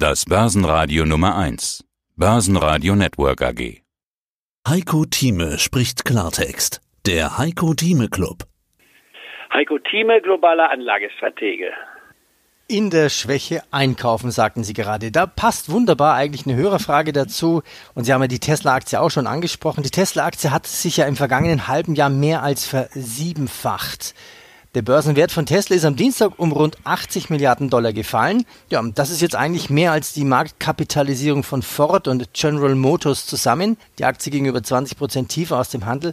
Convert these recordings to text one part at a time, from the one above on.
Das Börsenradio Nummer 1. Börsenradio Network AG. Heiko Thieme spricht Klartext. Der Heiko Thieme Club. Heiko Thieme, globaler Anlagestratege. In der Schwäche einkaufen, sagten Sie gerade. Da passt wunderbar eigentlich eine Hörerfrage dazu. Und Sie haben ja die Tesla-Aktie auch schon angesprochen. Die Tesla-Aktie hat sich ja im vergangenen halben Jahr mehr als versiebenfacht. Der Börsenwert von Tesla ist am Dienstag um rund 80 Milliarden Dollar gefallen. Ja, das ist jetzt eigentlich mehr als die Marktkapitalisierung von Ford und General Motors zusammen. Die Aktie ging über 20 Prozent tiefer aus dem Handel.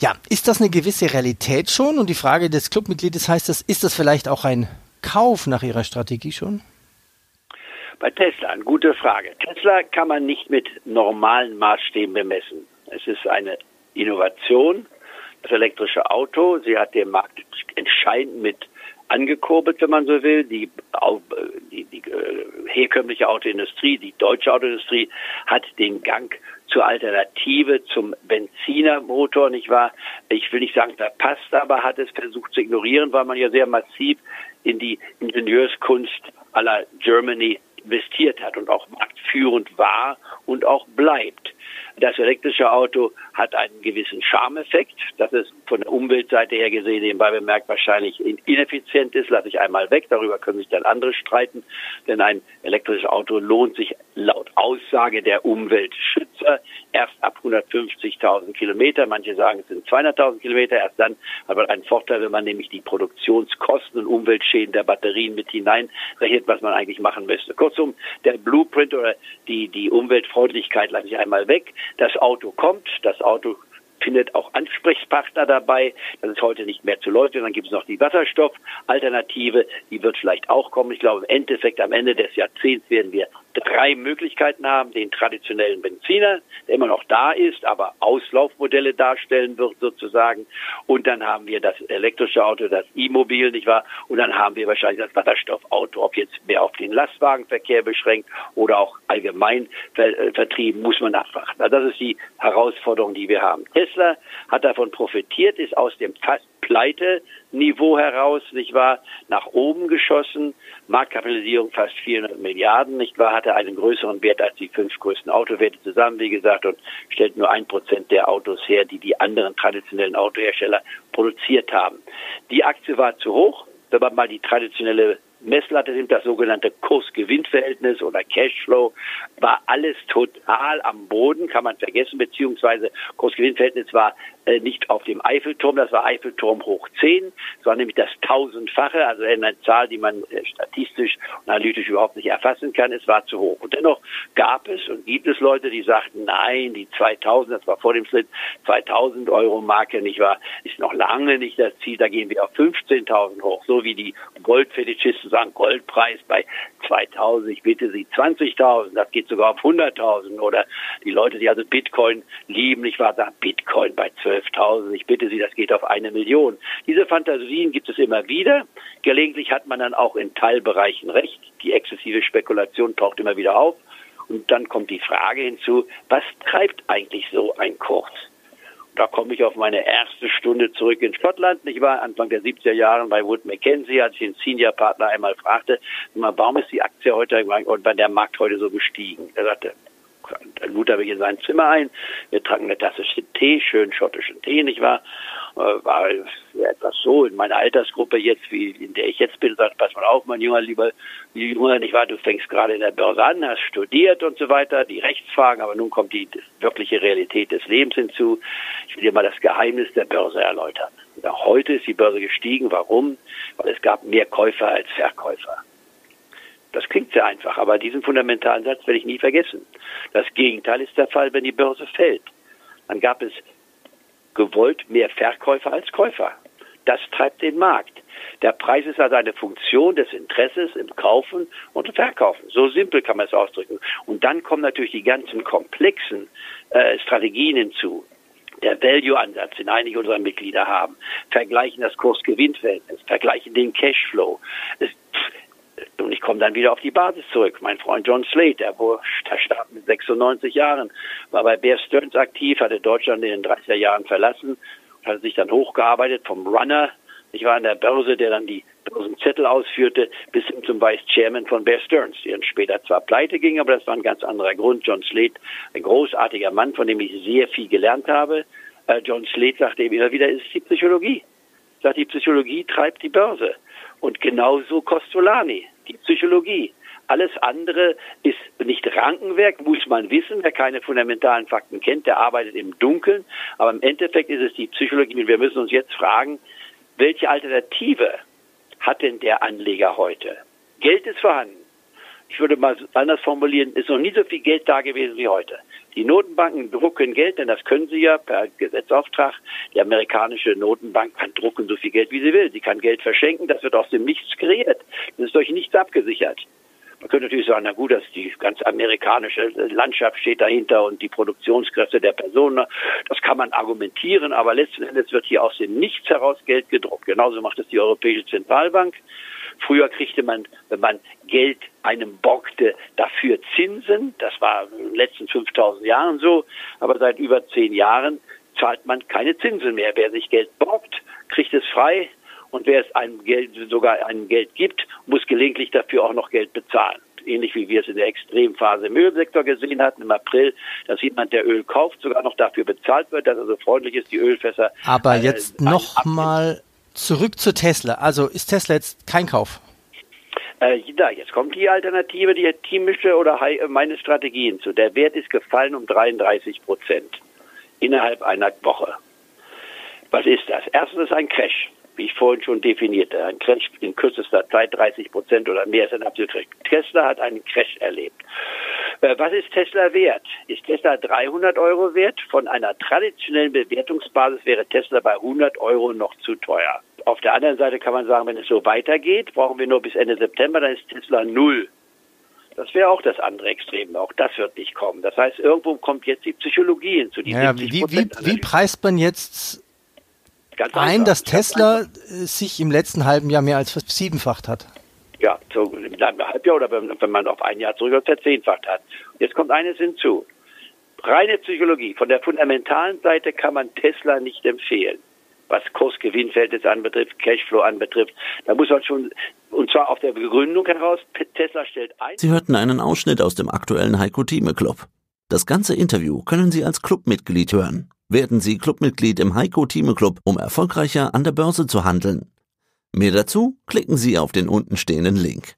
Ja, ist das eine gewisse Realität schon? Und die Frage des Clubmitgliedes heißt das, ist das vielleicht auch ein Kauf nach Ihrer Strategie schon? Bei Tesla, eine gute Frage. Tesla kann man nicht mit normalen Maßstäben bemessen. Es ist eine Innovation, das elektrische Auto. Sie hat den Markt entscheidend mit angekurbelt, wenn man so will. Die, die, die äh, herkömmliche Autoindustrie, die deutsche Autoindustrie hat den Gang zur Alternative zum Benzinermotor, nicht wahr? Ich will nicht sagen verpasst, aber hat es versucht zu ignorieren, weil man ja sehr massiv in die Ingenieurskunst aller Germany investiert hat und auch marktführend war und auch bleibt. Das elektrische Auto hat einen gewissen Charmeffekt. Das ist von der Umweltseite her gesehen nebenbei bemerkt wahrscheinlich ineffizient ist, lasse ich einmal weg. Darüber können sich dann andere streiten. Denn ein elektrisches Auto lohnt sich laut Aussage der Umweltschützer erst ab 150.000 Kilometer. Manche sagen, es sind 200.000 Kilometer. Erst dann hat man einen Vorteil, wenn man nämlich die Produktionskosten und Umweltschäden der Batterien mit hineinrechnet, was man eigentlich machen müsste. Kurzum, der Blueprint oder die, die Umweltfreundlichkeit lasse ich einmal weg. Das Auto kommt, das Auto findet auch Ansprechpartner dabei. Das ist heute nicht mehr zu leugnen. Dann gibt es noch die Wasserstoffalternative, die wird vielleicht auch kommen. Ich glaube, im Endeffekt am Ende des Jahrzehnts werden wir drei Möglichkeiten haben. Den traditionellen Benziner, der immer noch da ist, aber Auslaufmodelle darstellen wird sozusagen. Und dann haben wir das elektrische Auto, das E-Mobil, nicht wahr? Und dann haben wir wahrscheinlich das Wasserstoffauto, ob jetzt mehr auf den Lastwagenverkehr beschränkt oder auch allgemein ver vertrieben, muss man nachfragen. Also das ist die Herausforderung, die wir haben. Tesla hat davon profitiert, ist aus dem fast Pleite-Niveau heraus, nicht wahr, nach oben geschossen. Marktkapitalisierung fast 400 Milliarden, nicht wahr, hatte einen größeren Wert als die fünf größten Autowerte zusammen, wie gesagt, und stellt nur ein Prozent der Autos her, die die anderen traditionellen Autohersteller produziert haben. Die Aktie war zu hoch, wenn man mal die traditionelle Messlatte nimmt, das sogenannte Kurs-Gewinn-Verhältnis oder Cashflow, war alles total am Boden, kann man vergessen, beziehungsweise Kurs-Gewinn-Verhältnis war äh, nicht auf dem Eiffelturm, das war Eiffelturm hoch 10, es war nämlich das tausendfache, also eine Zahl, die man äh, statistisch und analytisch überhaupt nicht erfassen kann, es war zu hoch. Und dennoch gab es und gibt es Leute, die sagten, nein, die 2000, das war vor dem Slip, 2000 Euro Marke, nicht wahr, ist noch lange nicht das Ziel, da gehen wir auf 15.000 hoch, so wie die Goldfetischisten sagen, Goldpreis bei 2000, ich bitte Sie 20.000, das geht sogar auf 100.000 oder die Leute, die also Bitcoin lieben, nicht wahr, sagen Bitcoin bei 12.000, ich bitte Sie, das geht auf eine Million. Diese Fantasien gibt es immer wieder. Gelegentlich hat man dann auch in Teilbereichen recht. Die exzessive Spekulation taucht immer wieder auf. Und dann kommt die Frage hinzu, was treibt eigentlich so ein Kurs? Da komme ich auf meine erste Stunde zurück in Schottland. Ich war Anfang der 70er Jahre bei Wood Mackenzie, als ich den Senior-Partner einmal fragte, warum ist die Aktie heute und bei der Markt heute so gestiegen? Er sagte, lud er mich in sein Zimmer ein. Wir tranken eine Tasse Tee, schön schottischen Tee, nicht wahr? Äh, war etwas so in meiner Altersgruppe jetzt, wie in der ich jetzt bin, sagt, pass mal auf, mein Junge, lieber Junge, nicht wahr? Du fängst gerade in der Börse an, hast studiert und so weiter, die Rechtsfragen, aber nun kommt die wirkliche Realität des Lebens hinzu. Ich will dir mal das Geheimnis der Börse erläutern. Ja, heute ist die Börse gestiegen. Warum? Weil es gab mehr Käufer als Verkäufer. Das klingt sehr einfach, aber diesen fundamentalen Satz werde ich nie vergessen. Das Gegenteil ist der Fall, wenn die Börse fällt. Dann gab es gewollt mehr Verkäufer als Käufer. Das treibt den Markt. Der Preis ist also eine Funktion des Interesses im Kaufen und Verkaufen. So simpel kann man es ausdrücken. Und dann kommen natürlich die ganzen komplexen äh, Strategien hinzu. Der Value-Ansatz, den einige unserer Mitglieder haben, vergleichen das Kurs-Gewinn-Verhältnis, vergleichen den Cashflow. Es, und ich komme dann wieder auf die Basis zurück. Mein Freund John Slade, der, der starb mit 96 Jahren, war bei Bear Stearns aktiv, hatte Deutschland in den 30er Jahren verlassen und hatte sich dann hochgearbeitet vom Runner Ich war an der Börse, der dann die Börsenzettel ausführte, bis hin zum Vice Chairman von Bear Stearns, dann später zwar pleite ging, aber das war ein ganz anderer Grund. John Slade, ein großartiger Mann, von dem ich sehr viel gelernt habe. Äh, John Slade sagte eben immer wieder, es ist die Psychologie. Sagt, die Psychologie treibt die Börse. Und genauso Costolani, die Psychologie. Alles andere ist nicht Rankenwerk, muss man wissen. Wer keine fundamentalen Fakten kennt, der arbeitet im Dunkeln. Aber im Endeffekt ist es die Psychologie. Und wir müssen uns jetzt fragen, welche Alternative hat denn der Anleger heute? Geld ist vorhanden. Ich würde mal anders formulieren, ist noch nie so viel Geld da gewesen wie heute. Die Notenbanken drucken Geld, denn das können sie ja per Gesetzauftrag. Die amerikanische Notenbank kann drucken so viel Geld, wie sie will. Sie kann Geld verschenken, das wird aus dem Nichts kreiert. Das ist durch nichts abgesichert. Man könnte natürlich sagen, na gut, dass die ganz amerikanische Landschaft steht dahinter und die Produktionskräfte der Personen. Das kann man argumentieren, aber letzten Endes wird hier aus dem Nichts heraus Geld gedruckt. Genauso macht es die Europäische Zentralbank. Früher kriegte man, wenn man Geld einem borgte, dafür Zinsen. Das war in den letzten 5000 Jahren so. Aber seit über zehn Jahren zahlt man keine Zinsen mehr. Wer sich Geld borgt, kriegt es frei. Und wer es einem Geld, sogar einem Geld gibt, muss gelegentlich dafür auch noch Geld bezahlen. Ähnlich wie wir es in der Extremphase im Ölsektor gesehen hatten im April, dass jemand, der Öl kauft, sogar noch dafür bezahlt wird, dass er so freundlich ist, die Ölfässer. Aber äh, jetzt noch mal zurück zu Tesla. Also ist Tesla jetzt kein Kauf? Äh, da, jetzt kommt die Alternative, die teamische oder meine Strategien zu. Der Wert ist gefallen um 33 Prozent innerhalb einer Woche. Was ist das? Erstens ein Crash wie ich vorhin schon definierte, ein Crash in kürzester Zeit 30 Prozent oder mehr ist ein absoluter Tesla hat einen Crash erlebt. Äh, was ist Tesla wert? Ist Tesla 300 Euro wert? Von einer traditionellen Bewertungsbasis wäre Tesla bei 100 Euro noch zu teuer. Auf der anderen Seite kann man sagen, wenn es so weitergeht, brauchen wir nur bis Ende September, dann ist Tesla null. Das wäre auch das andere Extrem. Auch das wird nicht kommen. Das heißt, irgendwo kommt jetzt die Psychologie hinzu. Die ja, wie, wie, wie preist man jetzt Ganz ein, dass Tesla sich im letzten halben Jahr mehr als versiebenfacht hat. Ja, so in einem Halbjahr oder wenn man auf ein Jahr zurück verzehnfacht hat. Jetzt kommt eines hinzu. Reine Psychologie. Von der fundamentalen Seite kann man Tesla nicht empfehlen. Was Kursgewinnverhältnis anbetrifft, Cashflow anbetrifft. Da muss man schon, und zwar auf der Begründung heraus, Tesla stellt ein. Sie hörten einen Ausschnitt aus dem aktuellen Heiko Thieme Club. Das ganze Interview können Sie als Clubmitglied hören. Werden Sie Clubmitglied im Heiko Thieme Club, um erfolgreicher an der Börse zu handeln. Mehr dazu klicken Sie auf den untenstehenden Link.